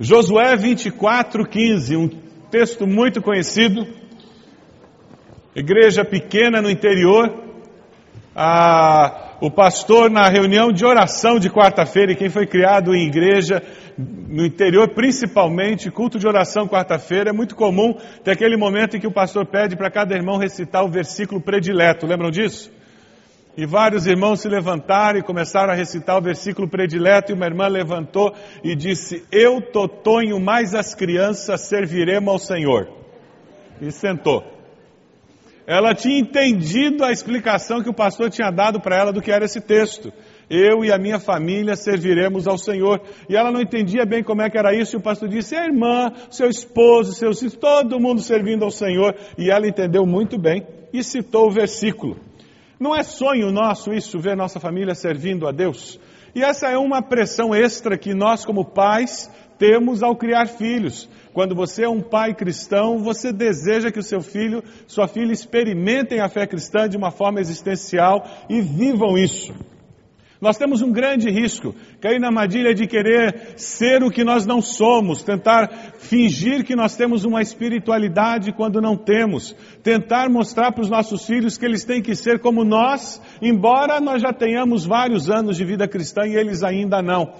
Josué 24:15, um texto muito conhecido. Igreja pequena no interior. Ah, o pastor na reunião de oração de quarta-feira, e quem foi criado em igreja no interior, principalmente, culto de oração quarta-feira, é muito comum ter aquele momento em que o pastor pede para cada irmão recitar o versículo predileto. Lembram disso? E vários irmãos se levantaram e começaram a recitar o versículo predileto, e uma irmã levantou e disse: Eu, Totonho, mais as crianças, serviremos ao Senhor. E sentou. Ela tinha entendido a explicação que o pastor tinha dado para ela do que era esse texto. Eu e a minha família serviremos ao Senhor. E ela não entendia bem como é que era isso, e o pastor disse: a irmã, seu esposo, seus filhos, todo mundo servindo ao Senhor. E ela entendeu muito bem e citou o versículo. Não é sonho nosso isso, ver nossa família servindo a Deus? E essa é uma pressão extra que nós, como pais, temos ao criar filhos. Quando você é um pai cristão, você deseja que o seu filho, sua filha experimentem a fé cristã de uma forma existencial e vivam isso. Nós temos um grande risco, cair na armadilha de querer ser o que nós não somos, tentar fingir que nós temos uma espiritualidade quando não temos, tentar mostrar para os nossos filhos que eles têm que ser como nós, embora nós já tenhamos vários anos de vida cristã e eles ainda não.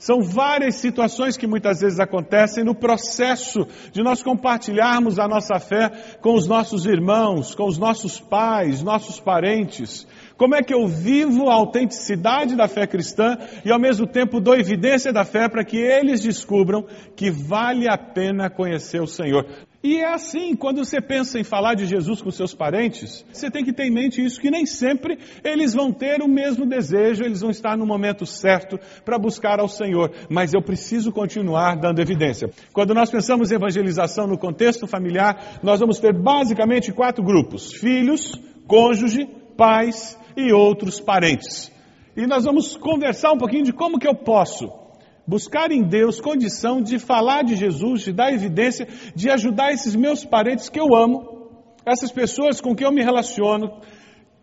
São várias situações que muitas vezes acontecem no processo de nós compartilharmos a nossa fé com os nossos irmãos, com os nossos pais, nossos parentes. Como é que eu vivo a autenticidade da fé cristã e ao mesmo tempo dou evidência da fé para que eles descubram que vale a pena conhecer o Senhor. E é assim, quando você pensa em falar de Jesus com seus parentes, você tem que ter em mente isso, que nem sempre eles vão ter o mesmo desejo, eles vão estar no momento certo para buscar ao Senhor. Mas eu preciso continuar dando evidência. Quando nós pensamos em evangelização no contexto familiar, nós vamos ter basicamente quatro grupos: filhos, cônjuge, pais e outros parentes. E nós vamos conversar um pouquinho de como que eu posso buscar em Deus condição de falar de Jesus, de dar evidência, de ajudar esses meus parentes que eu amo, essas pessoas com quem eu me relaciono,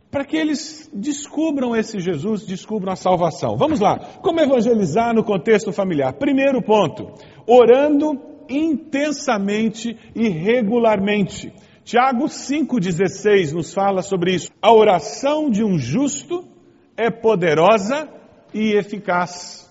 para que eles descubram esse Jesus, descubram a salvação. Vamos lá, como evangelizar no contexto familiar? Primeiro ponto, orando intensamente e regularmente. Tiago 5,16 nos fala sobre isso. A oração de um justo é poderosa e eficaz.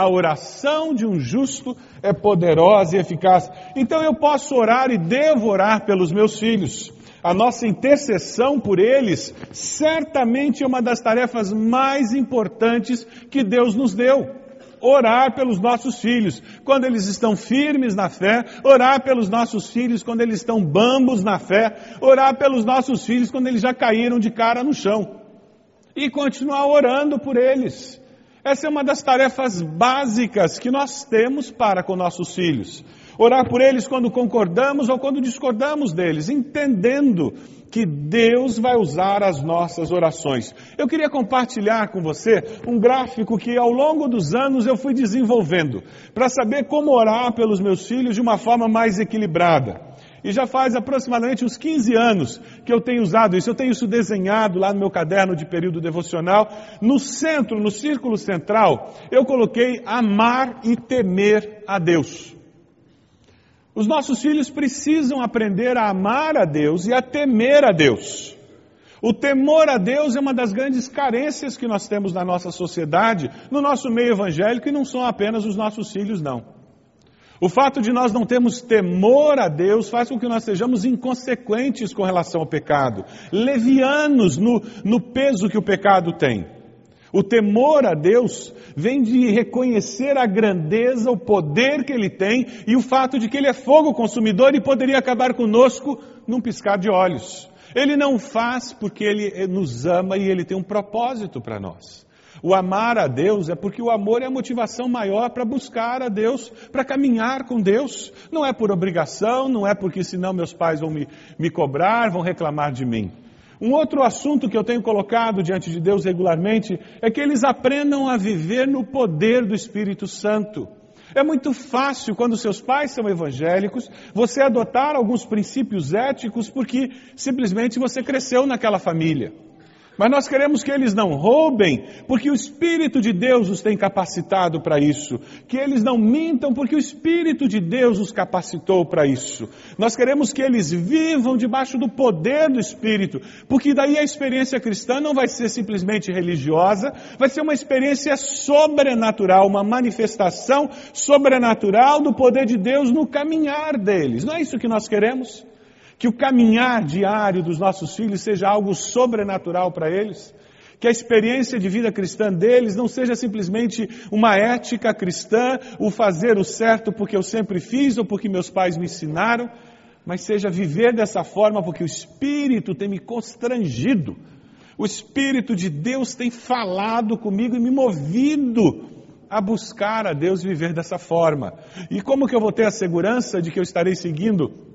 A oração de um justo é poderosa e eficaz. Então eu posso orar e devo orar pelos meus filhos. A nossa intercessão por eles certamente é uma das tarefas mais importantes que Deus nos deu. orar pelos nossos filhos quando eles estão firmes na fé, orar pelos nossos filhos quando eles estão bambos na fé, orar pelos nossos filhos quando eles já caíram de cara no chão. E continuar orando por eles. Essa é uma das tarefas básicas que nós temos para com nossos filhos. Orar por eles quando concordamos ou quando discordamos deles, entendendo que Deus vai usar as nossas orações. Eu queria compartilhar com você um gráfico que ao longo dos anos eu fui desenvolvendo para saber como orar pelos meus filhos de uma forma mais equilibrada. E já faz aproximadamente uns 15 anos que eu tenho usado isso. Eu tenho isso desenhado lá no meu caderno de período devocional. No centro, no círculo central, eu coloquei amar e temer a Deus. Os nossos filhos precisam aprender a amar a Deus e a temer a Deus. O temor a Deus é uma das grandes carências que nós temos na nossa sociedade, no nosso meio evangélico, e não são apenas os nossos filhos, não. O fato de nós não termos temor a Deus faz com que nós sejamos inconsequentes com relação ao pecado, levianos no, no peso que o pecado tem. O temor a Deus vem de reconhecer a grandeza, o poder que Ele tem e o fato de que Ele é fogo consumidor e poderia acabar conosco num piscar de olhos. Ele não faz porque Ele nos ama e Ele tem um propósito para nós. O amar a Deus é porque o amor é a motivação maior para buscar a Deus, para caminhar com Deus. Não é por obrigação, não é porque senão meus pais vão me, me cobrar, vão reclamar de mim. Um outro assunto que eu tenho colocado diante de Deus regularmente é que eles aprendam a viver no poder do Espírito Santo. É muito fácil, quando seus pais são evangélicos, você adotar alguns princípios éticos porque simplesmente você cresceu naquela família. Mas nós queremos que eles não roubem, porque o Espírito de Deus os tem capacitado para isso. Que eles não mintam, porque o Espírito de Deus os capacitou para isso. Nós queremos que eles vivam debaixo do poder do Espírito, porque daí a experiência cristã não vai ser simplesmente religiosa, vai ser uma experiência sobrenatural, uma manifestação sobrenatural do poder de Deus no caminhar deles. Não é isso que nós queremos? Que o caminhar diário dos nossos filhos seja algo sobrenatural para eles, que a experiência de vida cristã deles não seja simplesmente uma ética cristã, o fazer o certo porque eu sempre fiz ou porque meus pais me ensinaram, mas seja viver dessa forma porque o Espírito tem me constrangido, o Espírito de Deus tem falado comigo e me movido a buscar a Deus viver dessa forma. E como que eu vou ter a segurança de que eu estarei seguindo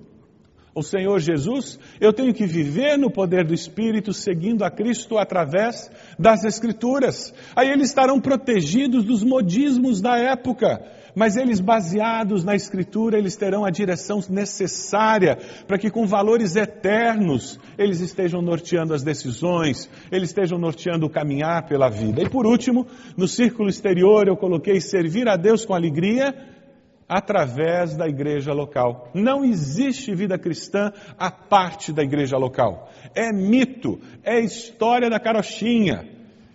o Senhor Jesus, eu tenho que viver no poder do Espírito, seguindo a Cristo através das Escrituras. Aí eles estarão protegidos dos modismos da época, mas eles, baseados na Escritura, eles terão a direção necessária para que, com valores eternos, eles estejam norteando as decisões, eles estejam norteando o caminhar pela vida. E por último, no círculo exterior, eu coloquei servir a Deus com alegria através da igreja local. Não existe vida cristã à parte da igreja local. É mito, é história da carochinha.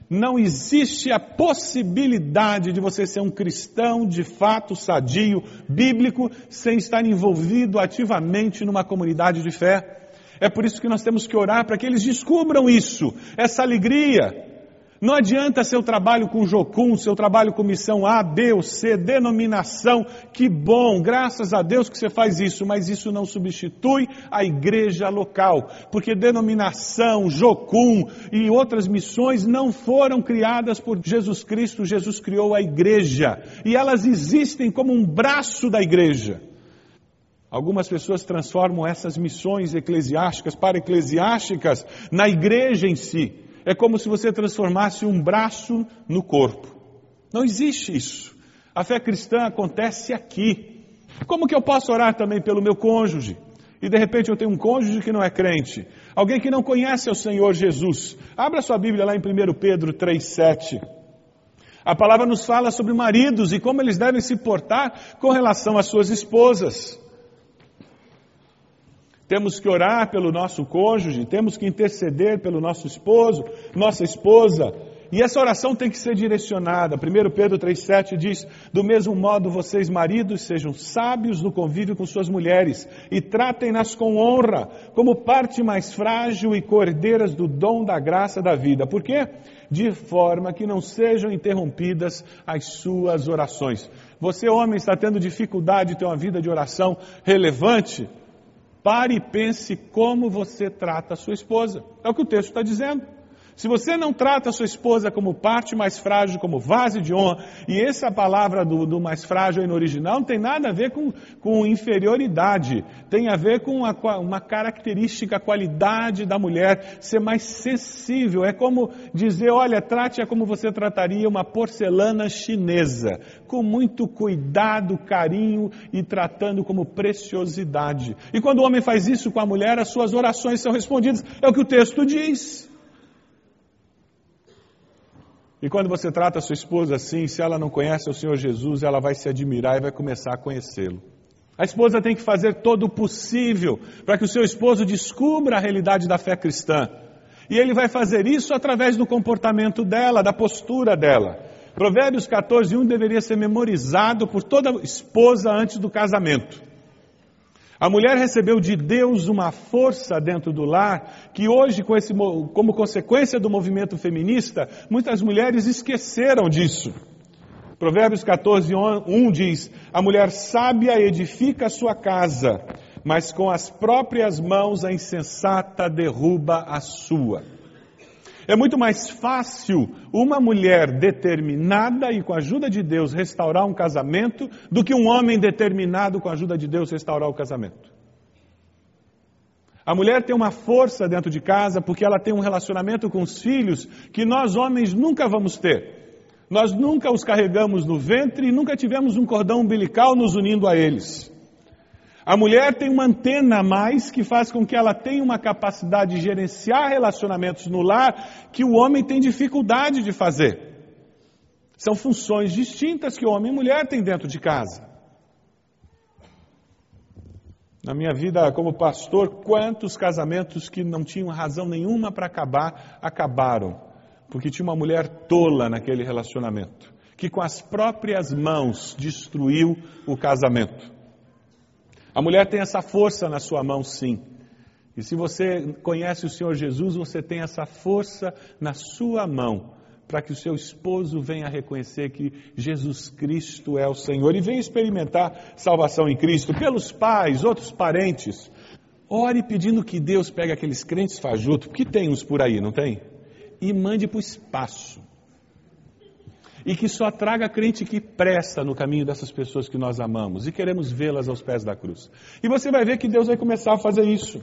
Não existe a possibilidade de você ser um cristão de fato sadio, bíblico, sem estar envolvido ativamente numa comunidade de fé. É por isso que nós temos que orar para que eles descubram isso, essa alegria, não adianta seu trabalho com Jocum, seu trabalho com missão A, B ou C, denominação, que bom, graças a Deus que você faz isso, mas isso não substitui a igreja local, porque denominação, Jocum e outras missões não foram criadas por Jesus Cristo, Jesus criou a igreja, e elas existem como um braço da igreja. Algumas pessoas transformam essas missões eclesiásticas para eclesiásticas na igreja em si é como se você transformasse um braço no corpo. Não existe isso. A fé cristã acontece aqui. Como que eu posso orar também pelo meu cônjuge? E de repente eu tenho um cônjuge que não é crente, alguém que não conhece o Senhor Jesus. Abra sua Bíblia lá em 1 Pedro 3,7. A palavra nos fala sobre maridos e como eles devem se portar com relação às suas esposas. Temos que orar pelo nosso cônjuge, temos que interceder pelo nosso esposo, nossa esposa. E essa oração tem que ser direcionada. 1 Pedro 3,7 diz: Do mesmo modo, vocês, maridos, sejam sábios no convívio com suas mulheres e tratem-nas com honra, como parte mais frágil e cordeiras do dom da graça da vida. Por quê? De forma que não sejam interrompidas as suas orações. Você, homem, está tendo dificuldade de ter uma vida de oração relevante? Pare e pense como você trata a sua esposa. É o que o texto está dizendo. Se você não trata a sua esposa como parte mais frágil, como vaso de honra, e essa palavra do, do mais frágil aí no original não tem nada a ver com, com inferioridade, tem a ver com uma, uma característica, a qualidade da mulher, ser mais sensível. É como dizer, olha, trate-a como você trataria uma porcelana chinesa, com muito cuidado, carinho e tratando como preciosidade. E quando o homem faz isso com a mulher, as suas orações são respondidas. É o que o texto diz. E quando você trata a sua esposa assim, se ela não conhece o Senhor Jesus, ela vai se admirar e vai começar a conhecê-lo. A esposa tem que fazer todo o possível para que o seu esposo descubra a realidade da fé cristã. E ele vai fazer isso através do comportamento dela, da postura dela. Provérbios 14, 1 deveria ser memorizado por toda esposa antes do casamento. A mulher recebeu de Deus uma força dentro do lar que hoje, com esse, como consequência do movimento feminista, muitas mulheres esqueceram disso. Provérbios 14, 1 diz: A mulher sábia edifica a sua casa, mas com as próprias mãos a insensata derruba a sua. É muito mais fácil uma mulher determinada e com a ajuda de Deus restaurar um casamento do que um homem determinado com a ajuda de Deus restaurar o casamento. A mulher tem uma força dentro de casa porque ela tem um relacionamento com os filhos que nós homens nunca vamos ter. Nós nunca os carregamos no ventre e nunca tivemos um cordão umbilical nos unindo a eles. A mulher tem uma antena a mais que faz com que ela tenha uma capacidade de gerenciar relacionamentos no lar que o homem tem dificuldade de fazer. São funções distintas que homem e mulher têm dentro de casa. Na minha vida como pastor, quantos casamentos que não tinham razão nenhuma para acabar, acabaram. Porque tinha uma mulher tola naquele relacionamento, que com as próprias mãos destruiu o casamento. A mulher tem essa força na sua mão, sim. E se você conhece o Senhor Jesus, você tem essa força na sua mão para que o seu esposo venha reconhecer que Jesus Cristo é o Senhor e venha experimentar salvação em Cristo pelos pais, outros parentes. Ore pedindo que Deus pegue aqueles crentes fajutos, porque tem uns por aí, não tem? E mande para o espaço e que só traga crente que presta no caminho dessas pessoas que nós amamos e queremos vê-las aos pés da cruz. E você vai ver que Deus vai começar a fazer isso.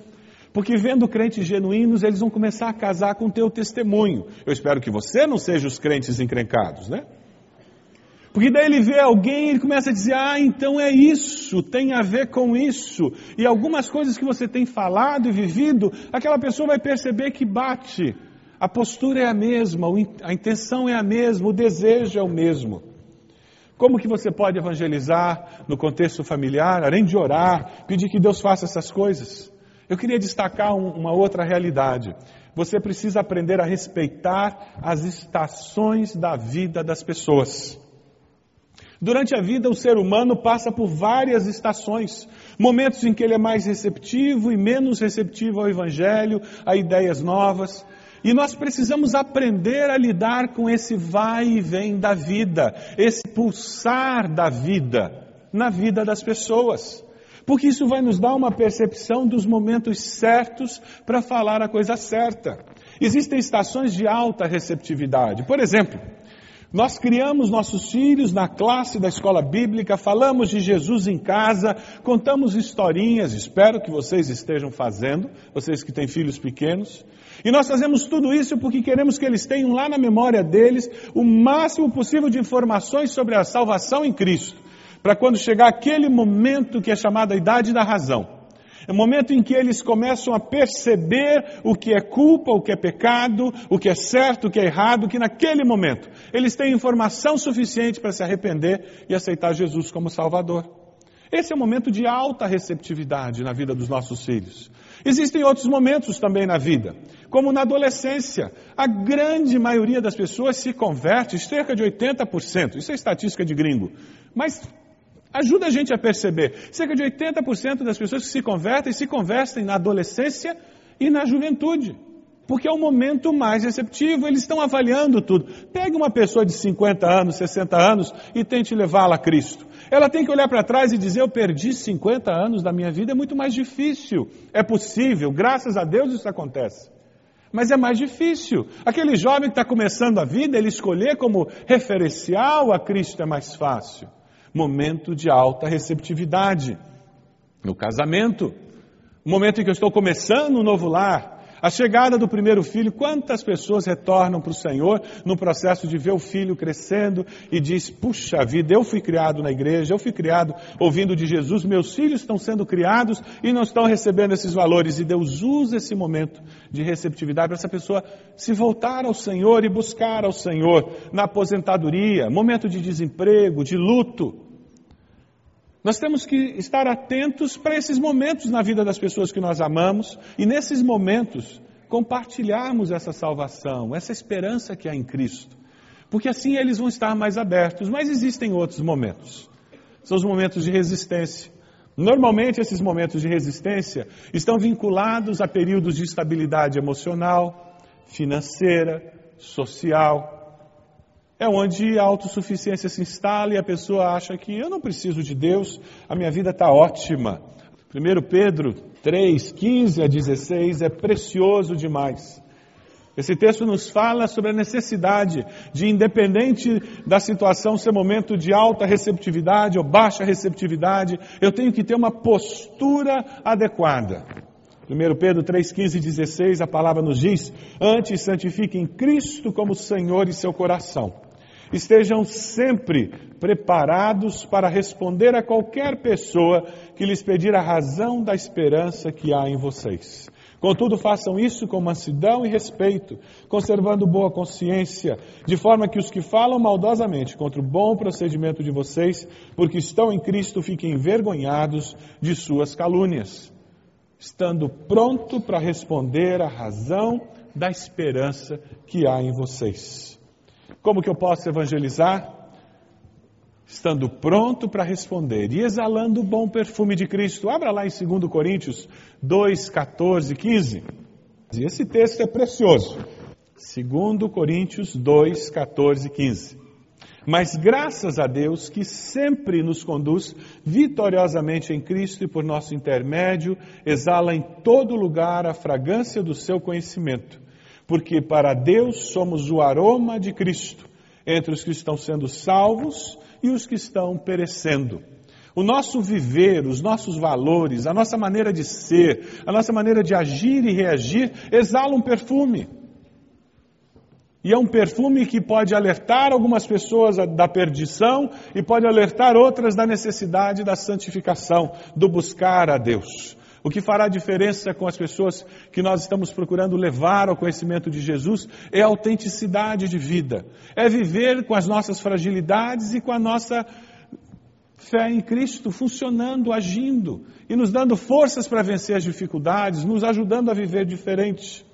Porque vendo crentes genuínos, eles vão começar a casar com o teu testemunho. Eu espero que você não seja os crentes encrencados, né? Porque daí ele vê alguém e ele começa a dizer: Ah, então é isso, tem a ver com isso. E algumas coisas que você tem falado e vivido, aquela pessoa vai perceber que bate a postura é a mesma, a intenção é a mesma, o desejo é o mesmo. Como que você pode evangelizar no contexto familiar, além de orar, pedir que Deus faça essas coisas? Eu queria destacar uma outra realidade. Você precisa aprender a respeitar as estações da vida das pessoas. Durante a vida, o ser humano passa por várias estações. Momentos em que ele é mais receptivo e menos receptivo ao Evangelho, a ideias novas. E nós precisamos aprender a lidar com esse vai e vem da vida, esse pulsar da vida na vida das pessoas. Porque isso vai nos dar uma percepção dos momentos certos para falar a coisa certa. Existem estações de alta receptividade. Por exemplo, nós criamos nossos filhos na classe da escola bíblica, falamos de Jesus em casa, contamos historinhas, espero que vocês estejam fazendo, vocês que têm filhos pequenos. E nós fazemos tudo isso porque queremos que eles tenham lá na memória deles o máximo possível de informações sobre a salvação em Cristo, para quando chegar aquele momento que é chamado a idade da razão. É o momento em que eles começam a perceber o que é culpa, o que é pecado, o que é certo, o que é errado, que naquele momento eles têm informação suficiente para se arrepender e aceitar Jesus como Salvador. Esse é um momento de alta receptividade na vida dos nossos filhos. Existem outros momentos também na vida, como na adolescência. A grande maioria das pessoas se converte, cerca de 80%. Isso é estatística de gringo. Mas ajuda a gente a perceber. Cerca de 80% das pessoas que se convertem se convertem na adolescência e na juventude. Porque é o momento mais receptivo, eles estão avaliando tudo. Pegue uma pessoa de 50 anos, 60 anos e tente levá-la a Cristo. Ela tem que olhar para trás e dizer: Eu perdi 50 anos da minha vida, é muito mais difícil. É possível, graças a Deus isso acontece. Mas é mais difícil. Aquele jovem que está começando a vida, ele escolher como referencial a Cristo é mais fácil. Momento de alta receptividade. No casamento, momento em que eu estou começando um novo lar, a chegada do primeiro filho, quantas pessoas retornam para o Senhor no processo de ver o filho crescendo e diz: Puxa vida, eu fui criado na igreja, eu fui criado ouvindo de Jesus, meus filhos estão sendo criados e não estão recebendo esses valores. E Deus usa esse momento de receptividade para essa pessoa se voltar ao Senhor e buscar ao Senhor na aposentadoria, momento de desemprego, de luto. Nós temos que estar atentos para esses momentos na vida das pessoas que nós amamos e nesses momentos compartilharmos essa salvação, essa esperança que há em Cristo. Porque assim eles vão estar mais abertos. Mas existem outros momentos. São os momentos de resistência. Normalmente esses momentos de resistência estão vinculados a períodos de estabilidade emocional, financeira, social, é onde a autossuficiência se instala e a pessoa acha que eu não preciso de Deus, a minha vida está ótima. 1 Pedro 3, 15 a 16 é precioso demais. Esse texto nos fala sobre a necessidade de, independente da situação ser momento de alta receptividade ou baixa receptividade, eu tenho que ter uma postura adequada. 1 Pedro 3, 15 e 16, a palavra nos diz: Antes santifiquem Cristo como Senhor e seu coração Estejam sempre preparados para responder a qualquer pessoa que lhes pedir a razão da esperança que há em vocês. Contudo, façam isso com mansidão e respeito, conservando boa consciência, de forma que os que falam maldosamente contra o bom procedimento de vocês, porque estão em Cristo, fiquem envergonhados de suas calúnias, estando pronto para responder a razão da esperança que há em vocês. Como que eu posso evangelizar? Estando pronto para responder e exalando o bom perfume de Cristo. Abra lá em 2 Coríntios 2, 14, 15. E esse texto é precioso. 2 Coríntios 2, 14, 15. Mas graças a Deus que sempre nos conduz vitoriosamente em Cristo e por nosso intermédio exala em todo lugar a fragrância do seu conhecimento porque para Deus somos o aroma de Cristo entre os que estão sendo salvos e os que estão perecendo. O nosso viver, os nossos valores, a nossa maneira de ser, a nossa maneira de agir e reagir exala um perfume. E é um perfume que pode alertar algumas pessoas da perdição e pode alertar outras da necessidade da santificação, do buscar a Deus. O que fará diferença com as pessoas que nós estamos procurando levar ao conhecimento de Jesus é a autenticidade de vida, é viver com as nossas fragilidades e com a nossa fé em Cristo funcionando, agindo e nos dando forças para vencer as dificuldades, nos ajudando a viver diferente.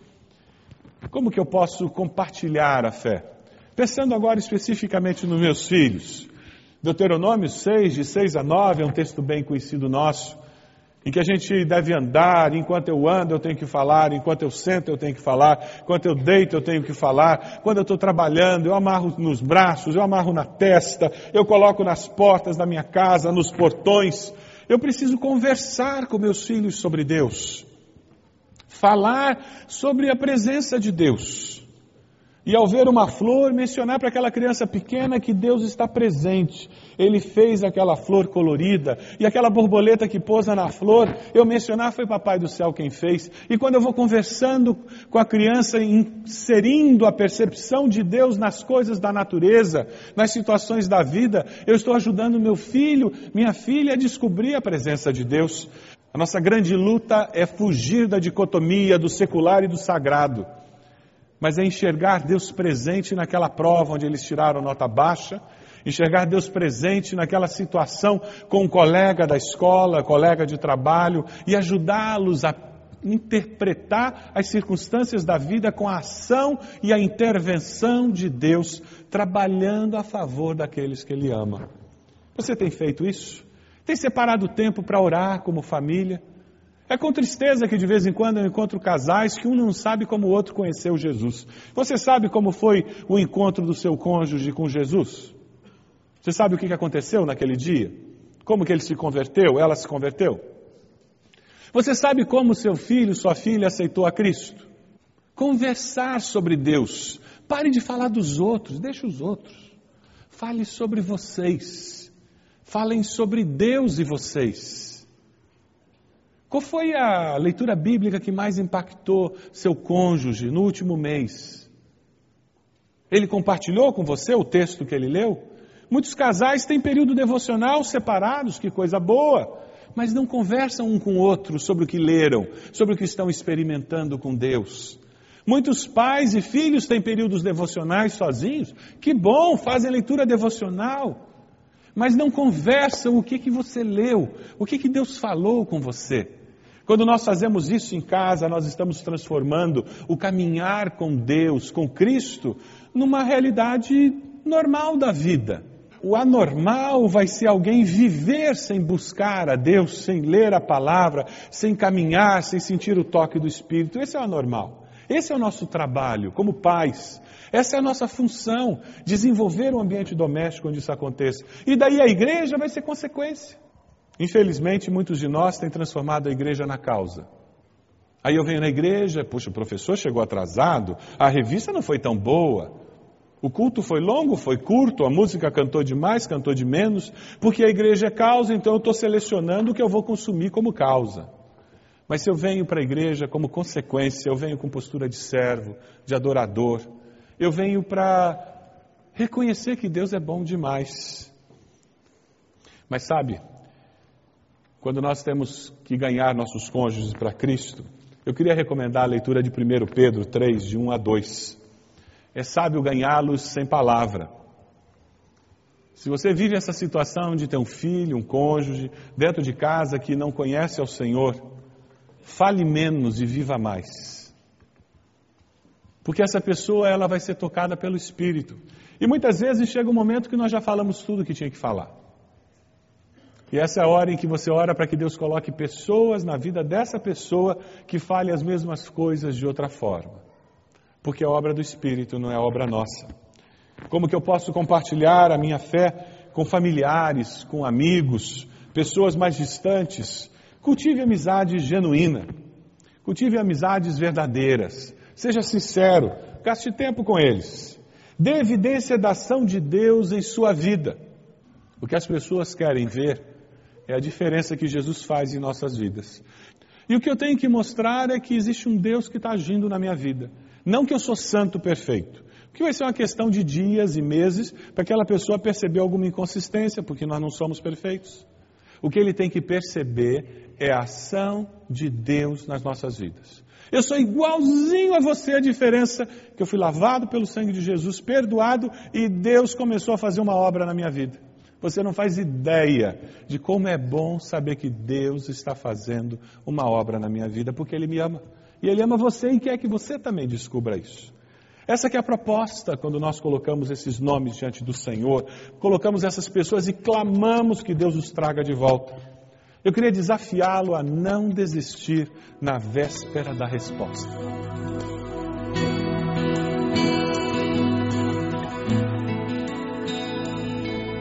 Como que eu posso compartilhar a fé? Pensando agora especificamente nos meus filhos. Deuteronômio 6, de 6 a 9, é um texto bem conhecido nosso em que a gente deve andar, enquanto eu ando eu tenho que falar, enquanto eu sento eu tenho que falar, enquanto eu deito eu tenho que falar, quando eu estou trabalhando eu amarro nos braços, eu amarro na testa, eu coloco nas portas da minha casa, nos portões. Eu preciso conversar com meus filhos sobre Deus, falar sobre a presença de Deus. E ao ver uma flor, mencionar para aquela criança pequena que Deus está presente. Ele fez aquela flor colorida e aquela borboleta que pousa na flor, eu mencionar foi Papai do Céu quem fez. E quando eu vou conversando com a criança, inserindo a percepção de Deus nas coisas da natureza, nas situações da vida, eu estou ajudando meu filho, minha filha a descobrir a presença de Deus. A nossa grande luta é fugir da dicotomia do secular e do sagrado mas é enxergar Deus presente naquela prova onde eles tiraram nota baixa enxergar Deus presente naquela situação com um colega da escola, colega de trabalho e ajudá-los a interpretar as circunstâncias da vida com a ação e a intervenção de Deus, trabalhando a favor daqueles que Ele ama. Você tem feito isso? Tem separado tempo para orar como família? É com tristeza que de vez em quando eu encontro casais que um não sabe como o outro conheceu Jesus. Você sabe como foi o encontro do seu cônjuge com Jesus? Você sabe o que aconteceu naquele dia? Como que ele se converteu? Ela se converteu? Você sabe como seu filho, sua filha aceitou a Cristo? Conversar sobre Deus. Pare de falar dos outros, deixe os outros. Fale sobre vocês. Falem sobre Deus e vocês. Qual foi a leitura bíblica que mais impactou seu cônjuge no último mês? Ele compartilhou com você o texto que ele leu? Muitos casais têm período devocional separados, que coisa boa, mas não conversam um com o outro sobre o que leram, sobre o que estão experimentando com Deus. Muitos pais e filhos têm períodos devocionais sozinhos, que bom, fazem leitura devocional, mas não conversam o que, que você leu, o que, que Deus falou com você. Quando nós fazemos isso em casa, nós estamos transformando o caminhar com Deus, com Cristo, numa realidade normal da vida. O anormal vai ser alguém viver sem buscar a Deus, sem ler a palavra, sem caminhar, sem sentir o toque do Espírito. Esse é o anormal. Esse é o nosso trabalho como pais. Essa é a nossa função, desenvolver um ambiente doméstico onde isso aconteça. E daí a igreja vai ser consequência. Infelizmente, muitos de nós têm transformado a igreja na causa. Aí eu venho na igreja, puxa, o professor chegou atrasado, a revista não foi tão boa, o culto foi longo, foi curto, a música cantou demais, cantou de menos, porque a igreja é causa, então eu estou selecionando o que eu vou consumir como causa. Mas se eu venho para a igreja como consequência, eu venho com postura de servo, de adorador, eu venho para reconhecer que Deus é bom demais. Mas sabe, quando nós temos que ganhar nossos cônjuges para Cristo, eu queria recomendar a leitura de 1 Pedro 3, de 1 a 2. É sábio ganhá-los sem palavra. Se você vive essa situação de ter um filho, um cônjuge, dentro de casa que não conhece ao Senhor, fale menos e viva mais. Porque essa pessoa ela vai ser tocada pelo Espírito. E muitas vezes chega um momento que nós já falamos tudo que tinha que falar. E essa é a hora em que você ora para que Deus coloque pessoas na vida dessa pessoa que fale as mesmas coisas de outra forma porque é obra do Espírito, não é obra nossa. Como que eu posso compartilhar a minha fé com familiares, com amigos, pessoas mais distantes? Cultive amizade genuína, cultive amizades verdadeiras, seja sincero, gaste tempo com eles, dê evidência da ação de Deus em sua vida. O que as pessoas querem ver é a diferença que Jesus faz em nossas vidas. E o que eu tenho que mostrar é que existe um Deus que está agindo na minha vida. Não que eu sou santo perfeito. Porque vai ser uma questão de dias e meses para aquela pessoa perceber alguma inconsistência, porque nós não somos perfeitos. O que ele tem que perceber é a ação de Deus nas nossas vidas. Eu sou igualzinho a você, a diferença que eu fui lavado pelo sangue de Jesus, perdoado e Deus começou a fazer uma obra na minha vida. Você não faz ideia de como é bom saber que Deus está fazendo uma obra na minha vida, porque Ele me ama. E Ele ama você e quer que você também descubra isso. Essa é a proposta quando nós colocamos esses nomes diante do Senhor, colocamos essas pessoas e clamamos que Deus os traga de volta. Eu queria desafiá-lo a não desistir na véspera da resposta.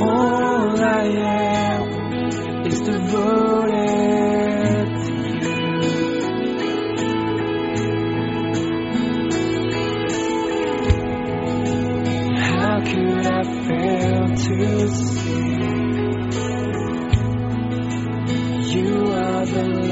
All I am is devoted to you. How could I fail to see you are the